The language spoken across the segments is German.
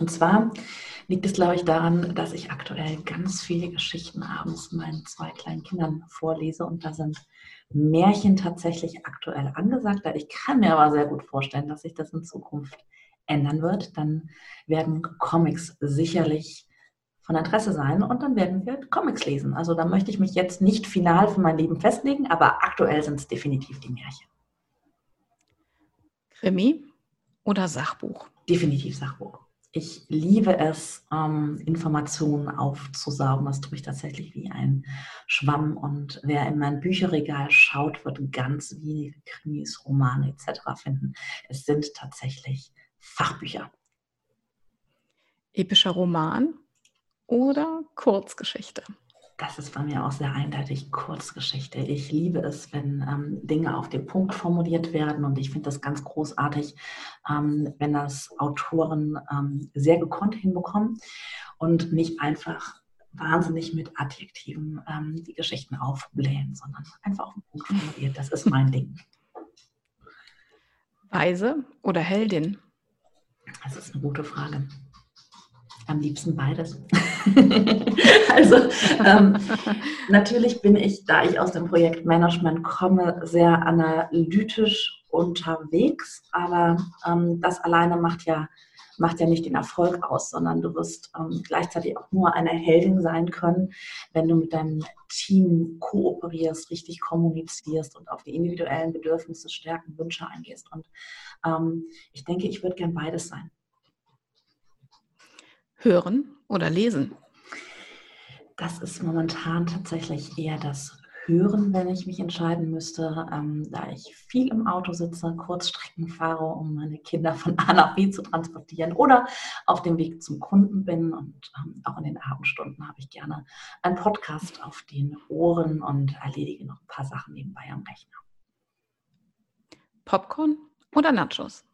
Und zwar liegt es, glaube ich, daran, dass ich aktuell ganz viele Geschichten abends meinen zwei kleinen Kindern vorlese und da sind Märchen tatsächlich aktuell angesagt. Ich kann mir aber sehr gut vorstellen, dass sich das in Zukunft ändern wird. Dann werden Comics sicherlich von Interesse sein und dann werden wir Comics lesen. Also da möchte ich mich jetzt nicht final für mein Leben festlegen, aber aktuell sind es definitiv die Märchen. Krimi oder Sachbuch? Definitiv Sachbuch. Ich liebe es, ähm, Informationen aufzusaugen. Das tue ich tatsächlich wie ein Schwamm. Und wer in mein Bücherregal schaut, wird ganz wenige Krimis, Romane etc. finden. Es sind tatsächlich Fachbücher. Epischer Roman oder Kurzgeschichte? Das ist bei mir auch sehr eindeutig Kurzgeschichte. Ich liebe es, wenn ähm, Dinge auf den Punkt formuliert werden und ich finde das ganz großartig, ähm, wenn das Autoren ähm, sehr gekonnt hinbekommen und nicht einfach wahnsinnig mit Adjektiven ähm, die Geschichten aufblähen, sondern einfach auf den Punkt formuliert. Das ist mein Ding. Weise oder Heldin? Das ist eine gute Frage. Am liebsten beides. also ähm, natürlich bin ich, da ich aus dem Projektmanagement komme, sehr analytisch unterwegs, aber ähm, das alleine macht ja, macht ja nicht den Erfolg aus, sondern du wirst ähm, gleichzeitig auch nur eine Heldin sein können, wenn du mit deinem Team kooperierst, richtig kommunizierst und auf die individuellen Bedürfnisse, Stärken, Wünsche eingehst. Und ähm, ich denke, ich würde gern beides sein. Hören oder lesen? Das ist momentan tatsächlich eher das Hören, wenn ich mich entscheiden müsste, ähm, da ich viel im Auto sitze, Kurzstrecken fahre, um meine Kinder von A nach B zu transportieren oder auf dem Weg zum Kunden bin. Und ähm, auch in den Abendstunden habe ich gerne einen Podcast auf den Ohren und erledige noch ein paar Sachen nebenbei am Rechner. Popcorn oder Nachos?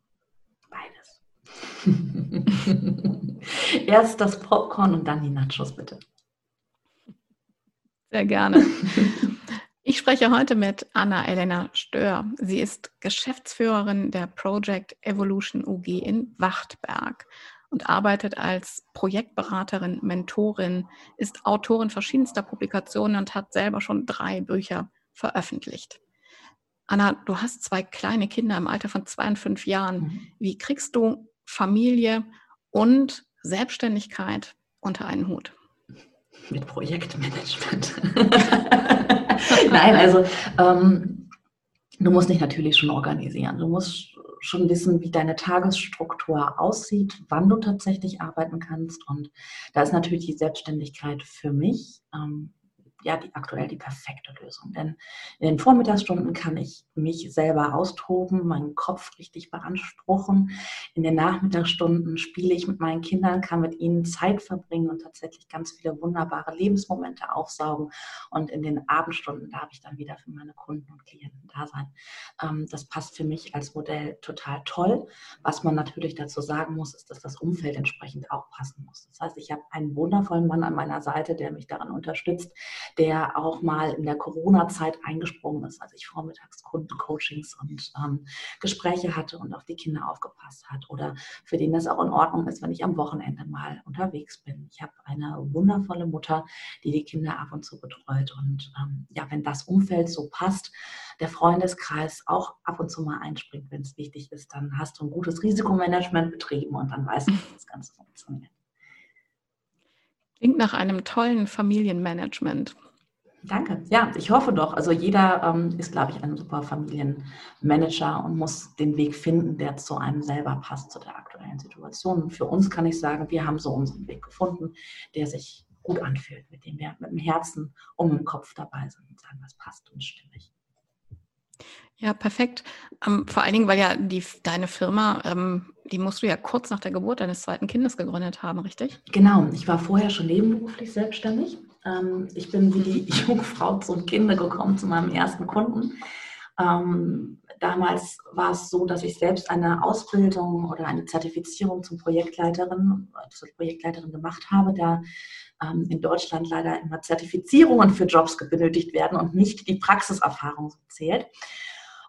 Erst das Popcorn und dann die Nachos, bitte. Sehr gerne. Ich spreche heute mit Anna-Elena Stör. Sie ist Geschäftsführerin der Project Evolution UG in Wachtberg und arbeitet als Projektberaterin, Mentorin, ist Autorin verschiedenster Publikationen und hat selber schon drei Bücher veröffentlicht. Anna, du hast zwei kleine Kinder im Alter von zwei und fünf Jahren. Mhm. Wie kriegst du Familie und Selbstständigkeit unter einen Hut? Mit Projektmanagement. Nein, also ähm, du musst dich natürlich schon organisieren. Du musst schon wissen, wie deine Tagesstruktur aussieht, wann du tatsächlich arbeiten kannst. Und da ist natürlich die Selbstständigkeit für mich ähm, ja die, aktuell die perfekte Lösung. Denn in den Vormittagsstunden kann ich mich selber austoben, meinen Kopf richtig beanspruchen. In den Nachmittagsstunden spiele ich mit meinen Kindern, kann mit ihnen Zeit verbringen und tatsächlich ganz viele wunderbare Lebensmomente aufsaugen. Und in den Abendstunden darf ich dann wieder für meine Kunden und Klienten da sein. Ähm, das passt für mich als Modell total toll. Was man natürlich dazu sagen muss, ist, dass das Umfeld entsprechend auch passen muss. Das heißt, ich habe einen wundervollen Mann an meiner Seite, der mich daran unterstützt, der auch mal in der Corona-Zeit eingesprungen ist, als ich vormittags Kundencoachings und ähm, Gespräche hatte und auf die Kinder aufgepasst hat oder für den das auch in Ordnung ist, wenn ich am Wochenende mal unterwegs bin. Ich habe eine wundervolle Mutter, die die Kinder ab und zu betreut und ähm, ja, wenn das Umfeld so passt, der Freundeskreis auch ab und zu mal einspringt, wenn es wichtig ist, dann hast du ein gutes Risikomanagement betrieben und dann weißt du, wie das Ganze funktioniert. Klingt nach einem tollen Familienmanagement. Danke. Ja, ich hoffe doch. Also jeder ähm, ist, glaube ich, ein super Familienmanager und muss den Weg finden, der zu einem selber passt, zu der aktuellen Situation. Und für uns kann ich sagen, wir haben so unseren Weg gefunden, der sich gut anfühlt, mit dem wir mit dem Herzen und dem Kopf dabei sind und sagen, was passt und stimmig. Ja, perfekt. Ähm, vor allen Dingen, weil ja die, deine Firma, ähm, die musst du ja kurz nach der Geburt deines zweiten Kindes gegründet haben, richtig? Genau. Ich war vorher schon nebenberuflich selbstständig. Ähm, ich bin wie die Jungfrau zum Kinde gekommen, zu meinem ersten Kunden. Ähm, damals war es so, dass ich selbst eine Ausbildung oder eine Zertifizierung zum Projektleiterin, zur Projektleiterin gemacht habe, da ähm, in Deutschland leider immer Zertifizierungen für Jobs benötigt werden und nicht die Praxiserfahrung zählt.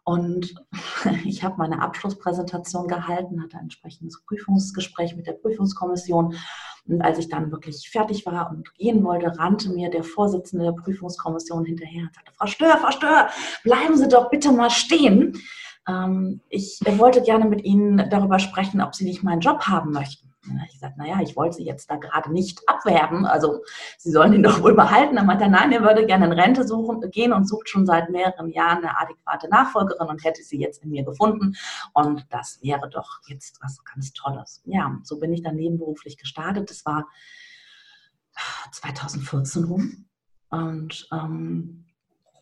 Und ich habe meine Abschlusspräsentation gehalten, hatte ein entsprechendes Prüfungsgespräch mit der Prüfungskommission. Und als ich dann wirklich fertig war und gehen wollte, rannte mir der Vorsitzende der Prüfungskommission hinterher und sagte, Frau Stör, Frau Stör, bleiben Sie doch bitte mal stehen. Ähm, ich wollte gerne mit Ihnen darüber sprechen, ob Sie nicht meinen Job haben möchten. Dann habe ich gesagt, naja, ich wollte sie jetzt da gerade nicht abwerben. Also sie sollen ihn doch wohl behalten. Dann meinte er, nein, er würde gerne in Rente suchen, gehen und sucht schon seit mehreren Jahren eine adäquate Nachfolgerin und hätte sie jetzt in mir gefunden. Und das wäre doch jetzt was ganz Tolles. Ja, so bin ich dann nebenberuflich gestartet. Das war 2014 rum. Und ähm,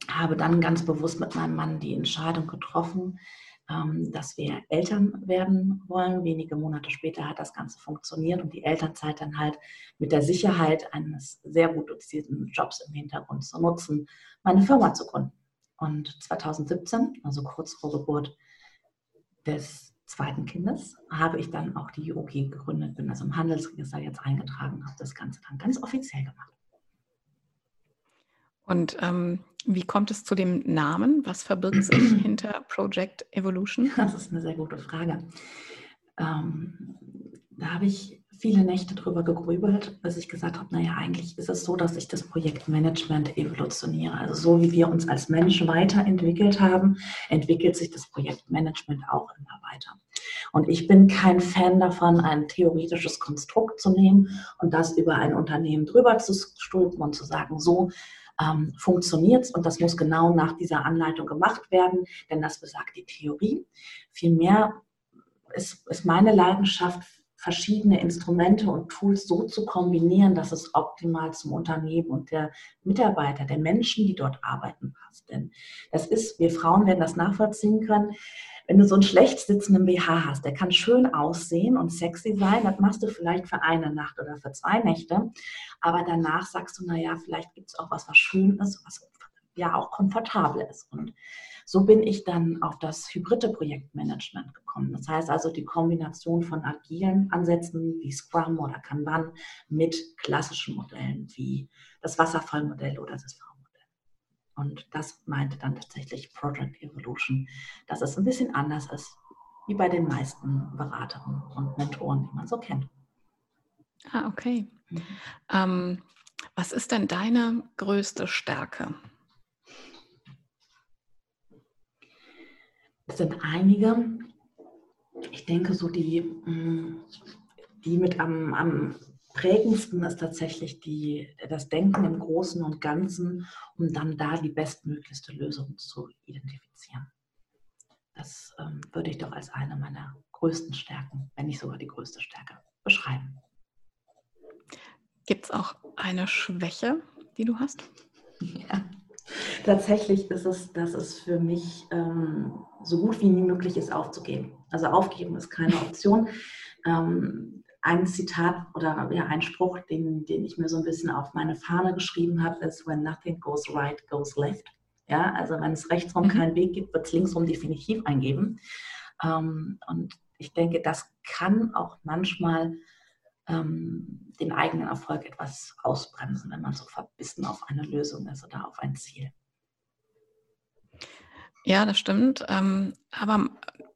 habe dann ganz bewusst mit meinem Mann die Entscheidung getroffen, dass wir Eltern werden wollen. Wenige Monate später hat das Ganze funktioniert und die Elternzeit dann halt mit der Sicherheit eines sehr gut dozierten Jobs im Hintergrund zu nutzen, meine Firma zu gründen. Und 2017, also kurz vor Geburt des zweiten Kindes, habe ich dann auch die OG gegründet, bin also im Handelsregister jetzt eingetragen, habe das Ganze dann ganz offiziell gemacht. Und ähm, wie kommt es zu dem Namen? Was verbirgt sich hinter Project Evolution? Das ist eine sehr gute Frage. Ähm, da habe ich viele Nächte drüber gegrübelt, bis ich gesagt habe, naja, eigentlich ist es so, dass ich das Projektmanagement evolutioniere. Also so wie wir uns als Mensch weiterentwickelt haben, entwickelt sich das Projektmanagement auch immer weiter. Und ich bin kein Fan davon, ein theoretisches Konstrukt zu nehmen und das über ein Unternehmen drüber zu stülpen und zu sagen, so ähm, funktioniert und das muss genau nach dieser Anleitung gemacht werden, denn das besagt die Theorie. Vielmehr ist, ist meine Leidenschaft, verschiedene Instrumente und Tools so zu kombinieren, dass es optimal zum Unternehmen und der Mitarbeiter, der Menschen, die dort arbeiten, passt. Denn das ist, wir Frauen werden das nachvollziehen können, wenn du so einen schlecht sitzenden BH hast, der kann schön aussehen und sexy sein, das machst du vielleicht für eine Nacht oder für zwei Nächte, aber danach sagst du, naja, vielleicht gibt es auch was, was schön ist, was ja auch komfortabel ist. Und so bin ich dann auf das hybride Projektmanagement gekommen. Das heißt also die Kombination von agilen Ansätzen wie Scrum oder Kanban mit klassischen Modellen wie das Wasserfallmodell oder das V. Und das meinte dann tatsächlich Project Evolution, dass es ein bisschen anders ist, wie bei den meisten Beraterinnen und Mentoren, die man so kennt. Ah, okay. Mhm. Ähm, was ist denn deine größte Stärke? Es sind einige. Ich denke, so die, mm, die mit am, am prägendsten ist tatsächlich die, das Denken im Großen und Ganzen, um dann da die bestmöglichste Lösung zu identifizieren. Das ähm, würde ich doch als eine meiner größten Stärken, wenn nicht sogar die größte Stärke, beschreiben. Gibt es auch eine Schwäche, die du hast? Ja. Tatsächlich ist es, dass es für mich ähm, so gut wie nie möglich ist, aufzugeben. Also aufgeben ist keine Option. Ähm, ein Zitat oder ja, ein Spruch, den, den ich mir so ein bisschen auf meine Fahne geschrieben habe, ist, when nothing goes right, goes left. Ja, also wenn es rechtsrum mhm. keinen Weg gibt, wird es linksrum definitiv eingeben. Ähm, und ich denke, das kann auch manchmal ähm, den eigenen Erfolg etwas ausbremsen, wenn man so verbissen auf eine Lösung ist oder auf ein Ziel. Ja, das stimmt. Ähm, aber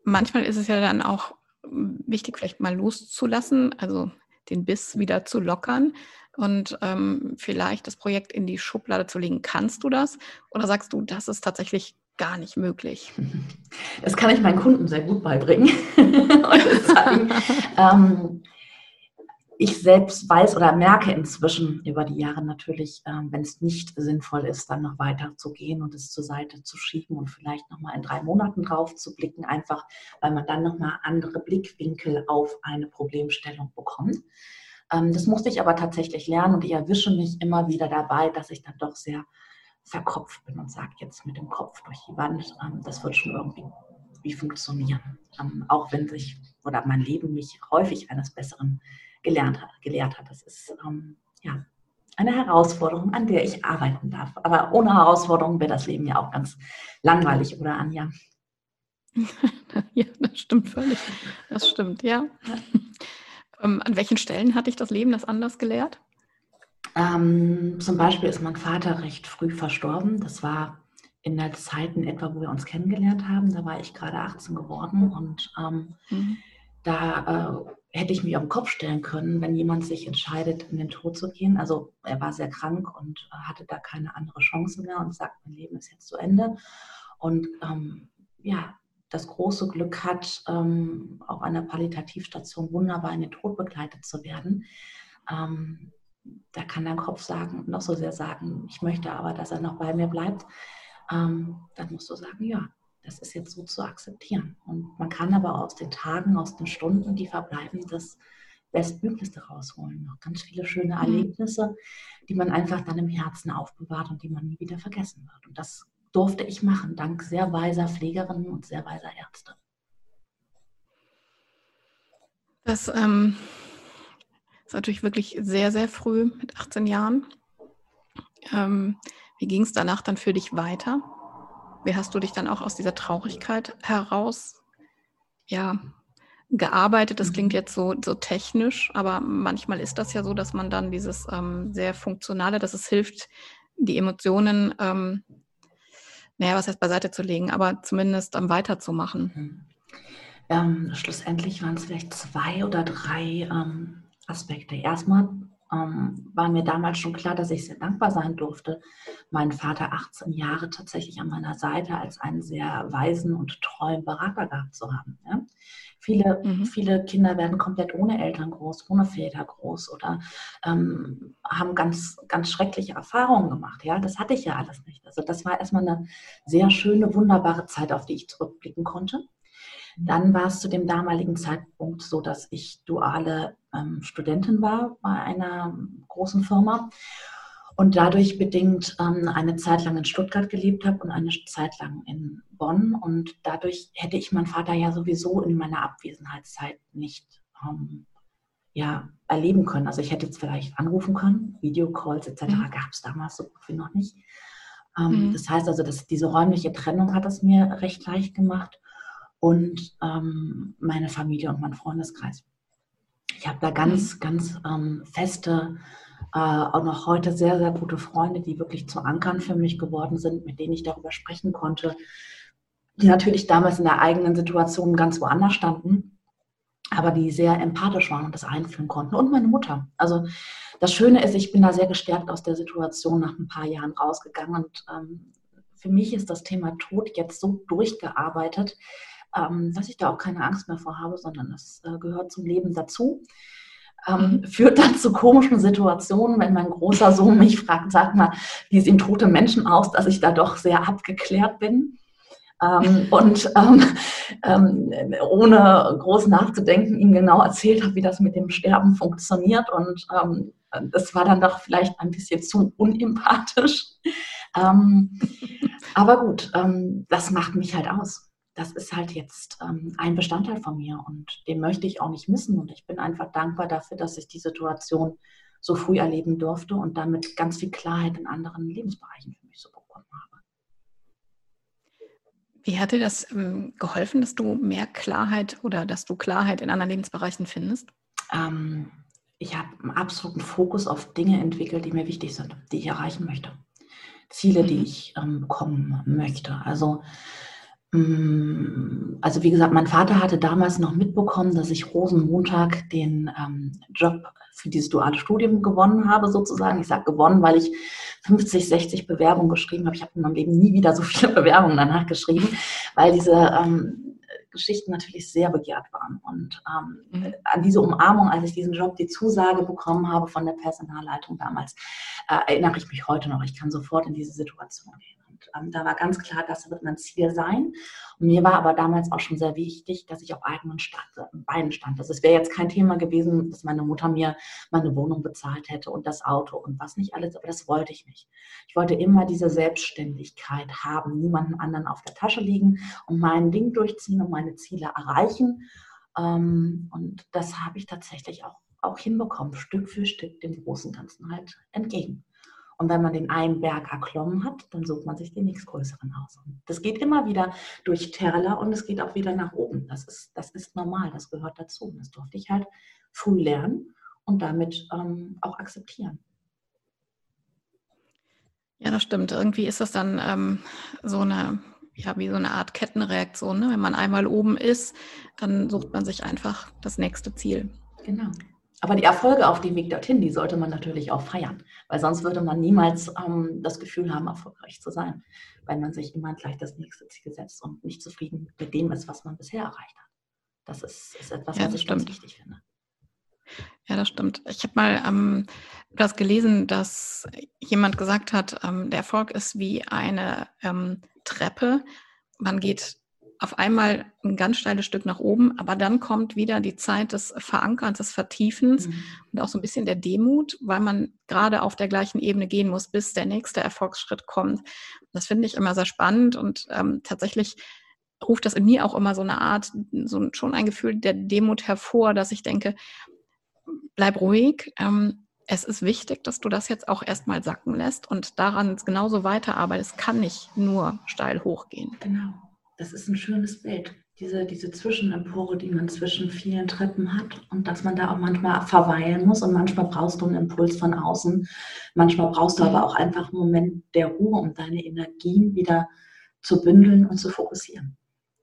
manchmal ist es ja dann auch wichtig, vielleicht mal loszulassen, also den Biss wieder zu lockern und ähm, vielleicht das Projekt in die Schublade zu legen. Kannst du das? Oder sagst du, das ist tatsächlich gar nicht möglich? Das kann ich meinen Kunden sehr gut beibringen. sagen, ähm, ich selbst weiß oder merke inzwischen über die Jahre natürlich, ähm, wenn es nicht sinnvoll ist, dann noch weiter zu gehen und es zur Seite zu schieben und vielleicht nochmal in drei Monaten drauf zu blicken, einfach weil man dann nochmal andere Blickwinkel auf eine Problemstellung bekommt. Ähm, das musste ich aber tatsächlich lernen und ich erwische mich immer wieder dabei, dass ich dann doch sehr verkopft bin und sage jetzt mit dem Kopf durch die Wand, ähm, das wird schon irgendwie wie funktionieren. auch wenn sich oder mein Leben mich häufig eines Besseren gelernt hat, gelehrt hat. Das ist ähm, ja eine Herausforderung, an der ich arbeiten darf. Aber ohne Herausforderung wäre das Leben ja auch ganz langweilig, oder Anja? ja, das stimmt völlig. Das stimmt, ja. ähm, an welchen Stellen hat dich das Leben das anders gelehrt? Ähm, zum Beispiel ist mein Vater recht früh verstorben. Das war in der Zeit in etwa, wo wir uns kennengelernt haben. Da war ich gerade 18 geworden und ähm, mhm. Da äh, hätte ich mich auf den Kopf stellen können, wenn jemand sich entscheidet, in den Tod zu gehen. Also er war sehr krank und hatte da keine andere Chance mehr und sagt, mein Leben ist jetzt zu Ende. Und ähm, ja, das große Glück hat, ähm, auf einer Palliativstation wunderbar in den Tod begleitet zu werden. Ähm, da kann dein Kopf sagen, noch so sehr sagen, ich möchte aber, dass er noch bei mir bleibt. Ähm, dann musst du sagen, ja, das ist jetzt so zu akzeptieren. Und man kann aber aus den Tagen, aus den Stunden, die verbleiben, das Bestmöglichste rausholen. Noch ganz viele schöne mhm. Erlebnisse, die man einfach dann im Herzen aufbewahrt und die man nie wieder vergessen wird. Und das durfte ich machen, dank sehr weiser Pflegerinnen und sehr weiser Ärzte. Das ähm, ist natürlich wirklich sehr, sehr früh mit 18 Jahren. Ähm, wie ging es danach dann für dich weiter? Wie hast du dich dann auch aus dieser Traurigkeit heraus ja, gearbeitet? Das klingt mhm. jetzt so, so technisch, aber manchmal ist das ja so, dass man dann dieses ähm, sehr funktionale, dass es hilft, die Emotionen, ähm, naja, was heißt beiseite zu legen, aber zumindest ähm, weiterzumachen. Mhm. Ähm, schlussendlich waren es vielleicht zwei oder drei ähm, Aspekte. Erstmal ähm, war mir damals schon klar, dass ich sehr dankbar sein durfte, meinen Vater 18 Jahre tatsächlich an meiner Seite als einen sehr weisen und treuen Berater gehabt zu haben. Ja? Viele, mhm. viele Kinder werden komplett ohne Eltern groß, ohne Väter groß oder ähm, haben ganz, ganz schreckliche Erfahrungen gemacht. Ja? Das hatte ich ja alles nicht. Also das war erstmal eine sehr schöne, wunderbare Zeit, auf die ich zurückblicken konnte. Dann war es zu dem damaligen Zeitpunkt so, dass ich duale ähm, Studentin war bei einer großen Firma und dadurch bedingt ähm, eine Zeit lang in Stuttgart gelebt habe und eine Zeit lang in Bonn. Und dadurch hätte ich meinen Vater ja sowieso in meiner Abwesenheitszeit nicht ähm, ja, erleben können. Also ich hätte jetzt vielleicht anrufen können, Videocalls etc. Mhm. gab es damals so gut wie noch nicht. Ähm, mhm. Das heißt also, dass diese räumliche Trennung hat es mir recht leicht gemacht und ähm, meine Familie und mein Freundeskreis. Ich habe da ganz, mhm. ganz ähm, feste, äh, auch noch heute sehr, sehr gute Freunde, die wirklich zu Ankern für mich geworden sind, mit denen ich darüber sprechen konnte, die natürlich damals in der eigenen Situation ganz woanders standen, aber die sehr empathisch waren und das einführen konnten. Und meine Mutter. Also das Schöne ist, ich bin da sehr gestärkt aus der Situation nach ein paar Jahren rausgegangen und ähm, für mich ist das Thema Tod jetzt so durchgearbeitet, ähm, dass ich da auch keine Angst mehr vor habe, sondern es äh, gehört zum Leben dazu. Ähm, mhm. führt dann zu komischen Situationen, wenn mein großer Sohn mich fragt, sag mal, wie sehen tote Menschen aus, dass ich da doch sehr abgeklärt bin. Ähm, und ähm, ähm, ohne groß nachzudenken ihm genau erzählt habe, wie das mit dem Sterben funktioniert. Und ähm, das war dann doch vielleicht ein bisschen zu unempathisch. Ähm, aber gut, das macht mich halt aus das ist halt jetzt ähm, ein Bestandteil von mir und den möchte ich auch nicht missen. Und ich bin einfach dankbar dafür, dass ich die Situation so früh erleben durfte und damit ganz viel Klarheit in anderen Lebensbereichen für mich so bekommen habe. Wie hat dir das ähm, geholfen, dass du mehr Klarheit oder dass du Klarheit in anderen Lebensbereichen findest? Ähm, ich habe einen absoluten Fokus auf Dinge entwickelt, die mir wichtig sind, die ich erreichen möchte. Ziele, die mhm. ich ähm, bekommen möchte. Also also wie gesagt, mein Vater hatte damals noch mitbekommen, dass ich Rosenmontag den ähm, Job für dieses duale Studium gewonnen habe, sozusagen. Ich sage gewonnen, weil ich 50, 60 Bewerbungen geschrieben habe. Ich habe in meinem Leben nie wieder so viele Bewerbungen danach geschrieben, weil diese, ähm, Geschichten natürlich sehr begehrt waren. Und ähm, mhm. an diese Umarmung, als ich diesen Job, die Zusage bekommen habe von der Personalleitung damals, äh, erinnere ich mich heute noch. Ich kann sofort in diese Situation gehen. Und ähm, da war ganz klar, das wird mein Ziel sein. Und mir war aber damals auch schon sehr wichtig, dass ich auf eigenen stand, Beinen stand. Also es wäre jetzt kein Thema gewesen, dass meine Mutter mir meine Wohnung bezahlt hätte und das Auto und was nicht alles, aber das wollte ich nicht. Ich wollte immer diese Selbstständigkeit haben, niemanden anderen auf der Tasche liegen und mein Ding durchziehen und meine Ziele erreichen. Ähm, und das habe ich tatsächlich auch, auch hinbekommen, Stück für Stück dem großen Ganzen halt entgegen. Und wenn man den einen Berg erklommen hat, dann sucht man sich den nächstgrößeren aus. Und das geht immer wieder durch Terler und es geht auch wieder nach oben. Das ist, das ist normal, das gehört dazu. Das durfte ich halt früh lernen und damit ähm, auch akzeptieren. Ja, das stimmt. Irgendwie ist das dann ähm, so eine, ja, wie so eine Art Kettenreaktion. Ne? Wenn man einmal oben ist, dann sucht man sich einfach das nächste Ziel. Genau. Aber die Erfolge auf dem Weg dorthin, die sollte man natürlich auch feiern, weil sonst würde man niemals ähm, das Gefühl haben, erfolgreich zu sein, weil man sich immer gleich das nächste Ziel setzt und nicht zufrieden mit dem ist, was man bisher erreicht hat. Das ist, ist etwas, ja, was ich stimmt. ganz wichtig finde. Ja, das stimmt. Ich habe mal ähm, das gelesen, dass jemand gesagt hat, ähm, der Erfolg ist wie eine ähm, Treppe. Man geht auf einmal ein ganz steiles Stück nach oben, aber dann kommt wieder die Zeit des Verankerns, des Vertiefens mhm. und auch so ein bisschen der Demut, weil man gerade auf der gleichen Ebene gehen muss, bis der nächste Erfolgsschritt kommt. Das finde ich immer sehr spannend und ähm, tatsächlich ruft das in mir auch immer so eine Art, so schon ein Gefühl der Demut hervor, dass ich denke, bleib ruhig. Ähm, es ist wichtig, dass du das jetzt auch erstmal sacken lässt und daran genauso weiterarbeitest. Es kann nicht nur steil hochgehen. Genau das ist ein schönes Bild. Diese, diese Zwischenempore, die man zwischen vielen Treppen hat und dass man da auch manchmal verweilen muss und manchmal brauchst du einen Impuls von außen. Manchmal brauchst du aber auch einfach einen Moment der Ruhe, um deine Energien wieder zu bündeln und zu fokussieren.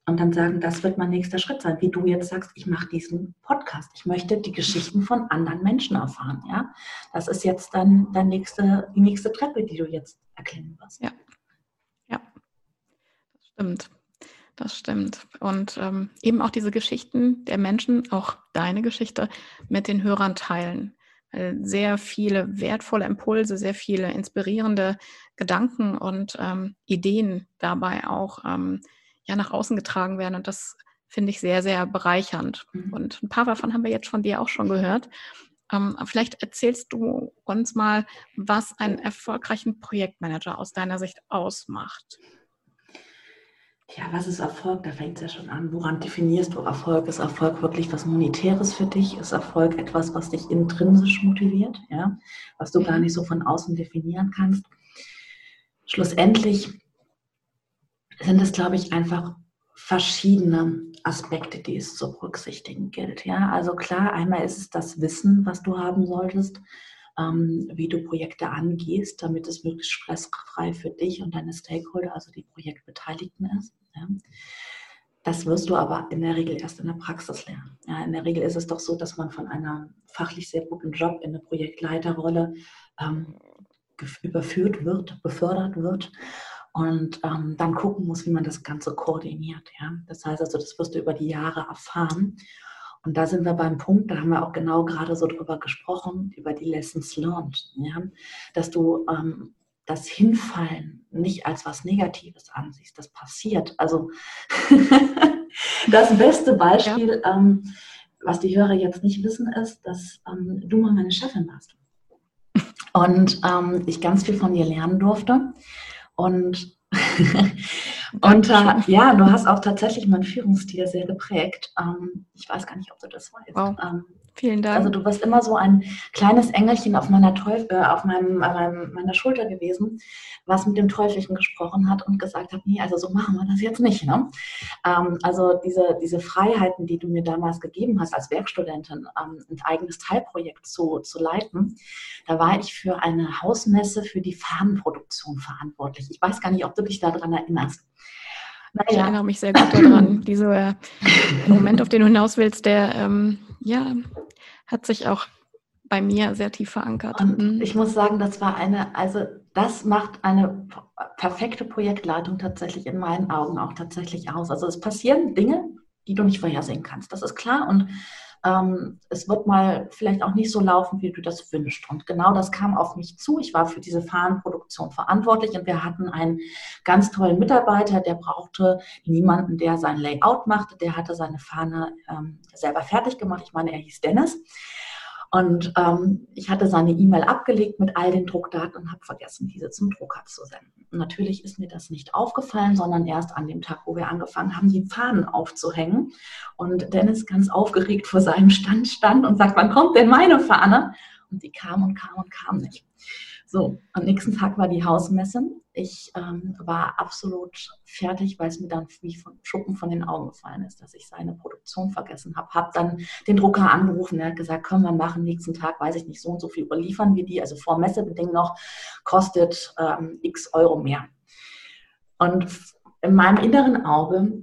Und dann sagen, das wird mein nächster Schritt sein, wie du jetzt sagst, ich mache diesen Podcast. Ich möchte die Geschichten von anderen Menschen erfahren. Ja, das ist jetzt dann dein nächste, die nächste Treppe, die du jetzt erklimmen wirst. Ja, ja, das stimmt. Das stimmt. Und ähm, eben auch diese Geschichten der Menschen, auch deine Geschichte, mit den Hörern teilen. Weil sehr viele wertvolle Impulse, sehr viele inspirierende Gedanken und ähm, Ideen dabei auch ähm, ja, nach außen getragen werden. Und das finde ich sehr, sehr bereichernd. Mhm. Und ein paar davon haben wir jetzt von dir auch schon gehört. Ähm, vielleicht erzählst du uns mal, was einen erfolgreichen Projektmanager aus deiner Sicht ausmacht. Ja, was ist Erfolg? Da fängt es ja schon an. Woran definierst du Erfolg? Ist Erfolg wirklich was Monetäres für dich? Ist Erfolg etwas, was dich intrinsisch motiviert? Ja, was du gar nicht so von außen definieren kannst? Schlussendlich sind es, glaube ich, einfach verschiedene Aspekte, die es zu berücksichtigen gilt. Ja, also klar, einmal ist es das Wissen, was du haben solltest ähm, wie du Projekte angehst, damit es möglichst stressfrei für dich und deine Stakeholder, also die Projektbeteiligten ist. Ja. Das wirst du aber in der Regel erst in der Praxis lernen. Ja, in der Regel ist es doch so, dass man von einer fachlich sehr guten Job in eine Projektleiterrolle ähm, überführt wird, befördert wird und ähm, dann gucken muss, wie man das Ganze koordiniert. Ja? Das heißt also, das wirst du über die Jahre erfahren. Und da sind wir beim Punkt, da haben wir auch genau gerade so drüber gesprochen, über die Lessons learned. Ja? Dass du ähm, das Hinfallen nicht als was Negatives ansiehst. Das passiert. Also das beste Beispiel, ja. ähm, was die Hörer jetzt nicht wissen, ist, dass ähm, du mal meine Chefin warst. Und ähm, ich ganz viel von dir lernen durfte. Und Und äh, ja, du hast auch tatsächlich meinen Führungsstil sehr geprägt. Ähm, ich weiß gar nicht, ob du das weißt. Wow. Ähm, Vielen Dank. Also du bist immer so ein kleines Engelchen auf meiner Teufel, äh, auf meinem, meinem, meiner Schulter gewesen, was mit dem Teufelchen gesprochen hat und gesagt hat, nee, also so machen wir das jetzt nicht. Ne? Ähm, also diese, diese Freiheiten, die du mir damals gegeben hast als Werkstudentin, ähm, ein eigenes Teilprojekt zu, zu leiten, da war ich für eine Hausmesse für die Fahnenproduktion verantwortlich. Ich weiß gar nicht, ob du dich daran erinnerst. Naja. Ich erinnere mich sehr gut daran. Dieser Moment, auf den du hinaus willst, der ähm, ja, hat sich auch bei mir sehr tief verankert. Und mhm. ich muss sagen, das war eine, also das macht eine perfekte Projektleitung tatsächlich in meinen Augen auch tatsächlich aus. Also es passieren Dinge die du nicht vorhersehen kannst. Das ist klar und ähm, es wird mal vielleicht auch nicht so laufen, wie du das wünschst. Und genau das kam auf mich zu. Ich war für diese Fahnenproduktion verantwortlich und wir hatten einen ganz tollen Mitarbeiter, der brauchte niemanden, der sein Layout machte. Der hatte seine Fahne ähm, selber fertig gemacht. Ich meine, er hieß Dennis. Und ähm, ich hatte seine E-Mail abgelegt mit all den Druckdaten und habe vergessen, diese zum Drucker zu senden. Und natürlich ist mir das nicht aufgefallen, sondern erst an dem Tag, wo wir angefangen haben, die Fahnen aufzuhängen. Und Dennis ganz aufgeregt vor seinem Stand stand und sagt, wann kommt denn meine Fahne? Und die kam und kam und kam nicht. So, am nächsten Tag war die Hausmesse. Ich ähm, war absolut fertig, weil es mir dann wie von Schuppen von den Augen gefallen ist, dass ich seine Produktion vergessen habe. Habe dann den Drucker angerufen, er hat gesagt, können wir machen, nächsten Tag, weiß ich nicht, so und so viel überliefern wir die, also vor Messebedingungen noch, kostet ähm, x Euro mehr. Und in meinem inneren Auge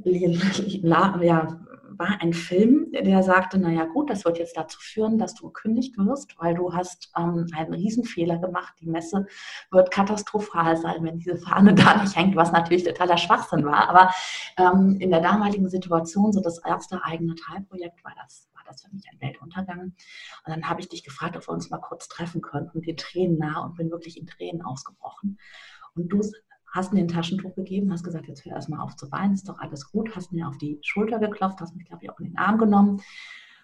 ja, war ein Film, der sagte, naja gut, das wird jetzt dazu führen, dass du gekündigt wirst, weil du hast ähm, einen Riesenfehler gemacht. Die Messe wird katastrophal sein, wenn diese Fahne da nicht hängt, was natürlich totaler Schwachsinn war. Aber ähm, in der damaligen Situation, so das erste eigene Teilprojekt, war das, das für mich ein Weltuntergang. Und dann habe ich dich gefragt, ob wir uns mal kurz treffen könnten, die Tränen nah und bin wirklich in Tränen ausgebrochen. Und du hast mir ein Taschentuch gegeben, hast gesagt, jetzt hör erstmal auf zu weinen, ist doch alles gut, hast mir auf die Schulter geklopft, hast mich, glaube ich, auch in den Arm genommen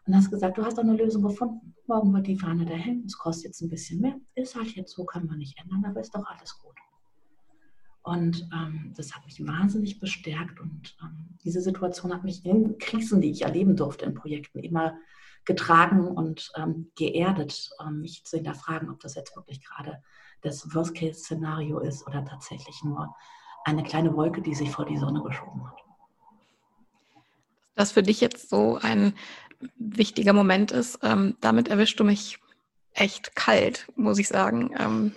und hast gesagt, du hast doch eine Lösung gefunden. Morgen wird die Fahne da hängen, es kostet jetzt ein bisschen mehr, ist halt jetzt so, können wir nicht ändern, aber ist doch alles gut. Und ähm, das hat mich wahnsinnig bestärkt und ähm, diese Situation hat mich in Krisen, die ich erleben durfte in Projekten, immer getragen und ähm, geerdet, ähm, mich zu hinterfragen, ob das jetzt wirklich gerade das Worst-Case-Szenario ist oder tatsächlich nur eine kleine Wolke, die sich vor die Sonne geschoben hat. Das für dich jetzt so ein wichtiger Moment ist, ähm, damit erwischst du mich echt kalt, muss ich sagen. Ähm,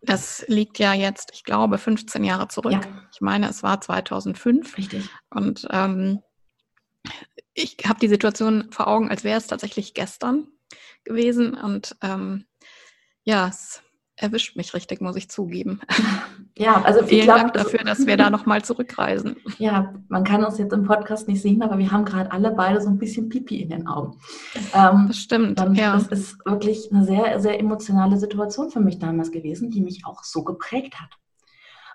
das liegt ja jetzt, ich glaube, 15 Jahre zurück. Ja. Ich meine, es war 2005. Richtig. Und ähm, ich habe die Situation vor Augen, als wäre es tatsächlich gestern gewesen. Und ähm, ja, es erwischt mich richtig, muss ich zugeben. Ja, also vielen glaub, Dank dafür, dass wir da nochmal zurückreisen. Ja, man kann uns jetzt im Podcast nicht sehen, aber wir haben gerade alle beide so ein bisschen Pipi in den Augen. Ähm, das stimmt. ja. Das ist wirklich eine sehr, sehr emotionale Situation für mich damals gewesen, die mich auch so geprägt hat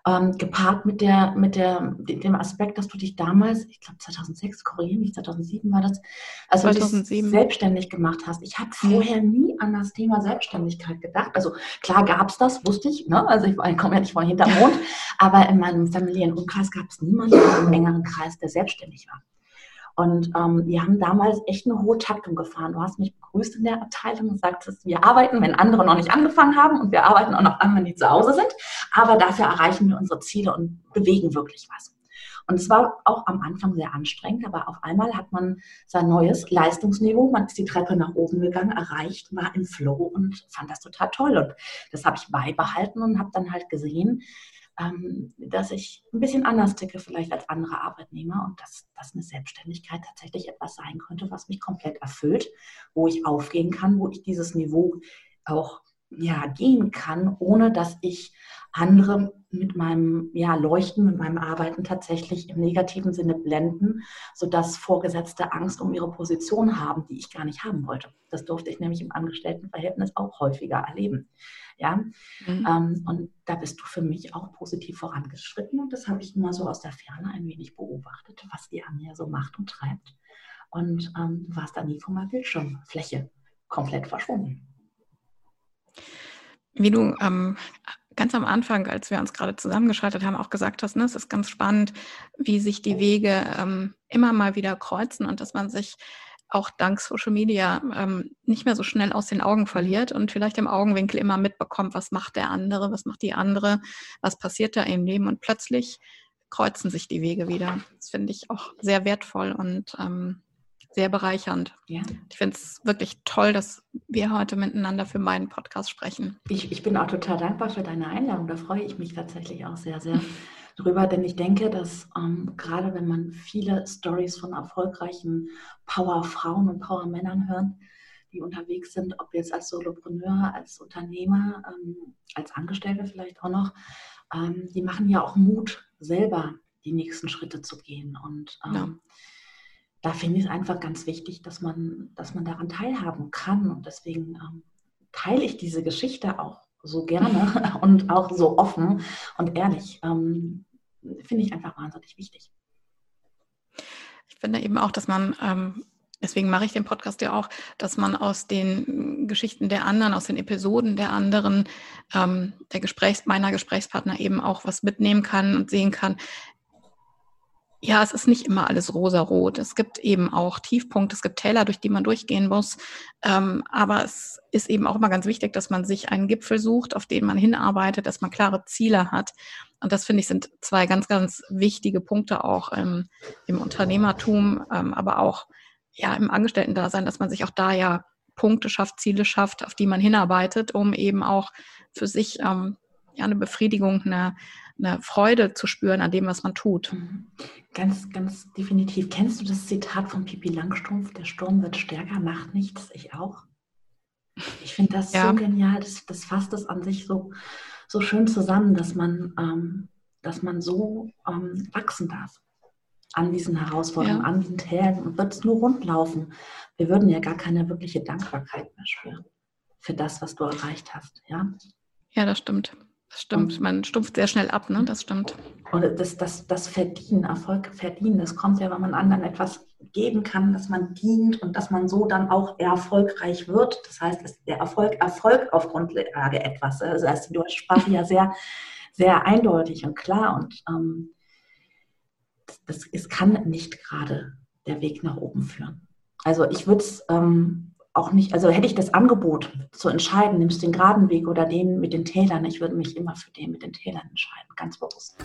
ähm, gepaart mit, der, mit der, dem Aspekt, dass du dich damals, ich glaube 2006, korrigiere mich, 2007 war das, also 2007. selbstständig gemacht hast. Ich habe vorher nie an das Thema Selbstständigkeit gedacht. Also klar gab es das, wusste ich, ne? also ich, ich komme ja nicht von hinterm Mond, aber in meinem Familienumkreis gab es niemanden im engeren Kreis, der selbstständig war. Und ähm, wir haben damals echt eine hohe Taktung gefahren. Du hast mich begrüßt in der Abteilung und sagtest, wir arbeiten, wenn andere noch nicht angefangen haben und wir arbeiten auch noch an, wenn die zu Hause sind. Aber dafür erreichen wir unsere Ziele und bewegen wirklich was. Und es war auch am Anfang sehr anstrengend, aber auf einmal hat man sein neues Leistungsniveau, man ist die Treppe nach oben gegangen, erreicht, war im Flow und fand das total toll. Und das habe ich beibehalten und habe dann halt gesehen, dass ich ein bisschen anders ticke vielleicht als andere Arbeitnehmer und dass, dass eine Selbstständigkeit tatsächlich etwas sein könnte, was mich komplett erfüllt, wo ich aufgehen kann, wo ich dieses Niveau auch ja, gehen kann, ohne dass ich andere mit meinem ja, Leuchten, mit meinem Arbeiten tatsächlich im negativen Sinne blenden, sodass Vorgesetzte Angst um ihre Position haben, die ich gar nicht haben wollte. Das durfte ich nämlich im Angestelltenverhältnis auch häufiger erleben. Ja? Mhm. Ähm, und da bist du für mich auch positiv vorangeschritten und das habe ich immer so aus der Ferne ein wenig beobachtet, was die Anja so macht und treibt. Und ähm, du warst da nie von meiner Bildschirmfläche komplett verschwunden. Wie du ähm, ganz am Anfang, als wir uns gerade zusammengeschaltet haben, auch gesagt hast, ne, es ist ganz spannend, wie sich die Wege ähm, immer mal wieder kreuzen und dass man sich auch dank Social Media ähm, nicht mehr so schnell aus den Augen verliert und vielleicht im Augenwinkel immer mitbekommt, was macht der andere, was macht die andere, was passiert da im Leben und plötzlich kreuzen sich die Wege wieder. Das finde ich auch sehr wertvoll und ähm, sehr bereichernd. Ja. Ich finde es wirklich toll, dass wir heute miteinander für meinen Podcast sprechen. Ich, ich bin auch total dankbar für deine Einladung. Da freue ich mich tatsächlich auch sehr, sehr drüber, denn ich denke, dass ähm, gerade wenn man viele Stories von erfolgreichen Powerfrauen und Powermännern hört, die unterwegs sind, ob jetzt als Solopreneur, als Unternehmer, ähm, als Angestellte vielleicht auch noch, ähm, die machen ja auch Mut, selber die nächsten Schritte zu gehen. Und ähm, ja da finde ich es einfach ganz wichtig, dass man, dass man daran teilhaben kann. Und deswegen ähm, teile ich diese Geschichte auch so gerne und auch so offen und ehrlich. Ähm, finde ich einfach wahnsinnig wichtig. Ich finde eben auch, dass man ähm, deswegen mache ich den Podcast ja auch, dass man aus den Geschichten der anderen, aus den Episoden der anderen, ähm, der Gesprächs, meiner Gesprächspartner eben auch was mitnehmen kann und sehen kann. Ja, es ist nicht immer alles rosarot. Es gibt eben auch Tiefpunkte, es gibt Täler, durch die man durchgehen muss. Ähm, aber es ist eben auch immer ganz wichtig, dass man sich einen Gipfel sucht, auf den man hinarbeitet, dass man klare Ziele hat. Und das finde ich sind zwei ganz, ganz wichtige Punkte auch im, im Unternehmertum, ähm, aber auch ja im Angestellten-Dasein, dass man sich auch da ja Punkte schafft, Ziele schafft, auf die man hinarbeitet, um eben auch für sich ähm, ja eine Befriedigung, eine, eine Freude zu spüren an dem, was man tut. Mhm. Ganz, ganz definitiv. Kennst du das Zitat von Pipi Langstrumpf? Der Sturm wird stärker, macht nichts. Ich auch. Ich finde das ja. so genial. Das, das fasst es an sich so, so schön zusammen, dass man, ähm, dass man so ähm, wachsen darf an diesen Herausforderungen, ja. an diesen Tälern und wird es nur rundlaufen. Wir würden ja gar keine wirkliche Dankbarkeit mehr spüren für das, was du erreicht hast. Ja, ja das stimmt. Das stimmt. Man stumpft sehr schnell ab, ne? Das stimmt. Und das, das, das Verdienen, Erfolg verdienen, das kommt ja, wenn man anderen etwas geben kann, dass man dient und dass man so dann auch erfolgreich wird. Das heißt, der Erfolg Erfolg auf Grundlage etwas. Also das ist die deutsche Sprache ja sehr, sehr eindeutig und klar. Und ähm, das, es kann nicht gerade der Weg nach oben führen. Also ich würde es ähm, auch nicht, also hätte ich das Angebot zu entscheiden, nimmst du den geraden Weg oder den mit den Tälern, ich würde mich immer für den mit den Tälern entscheiden, ganz bewusst.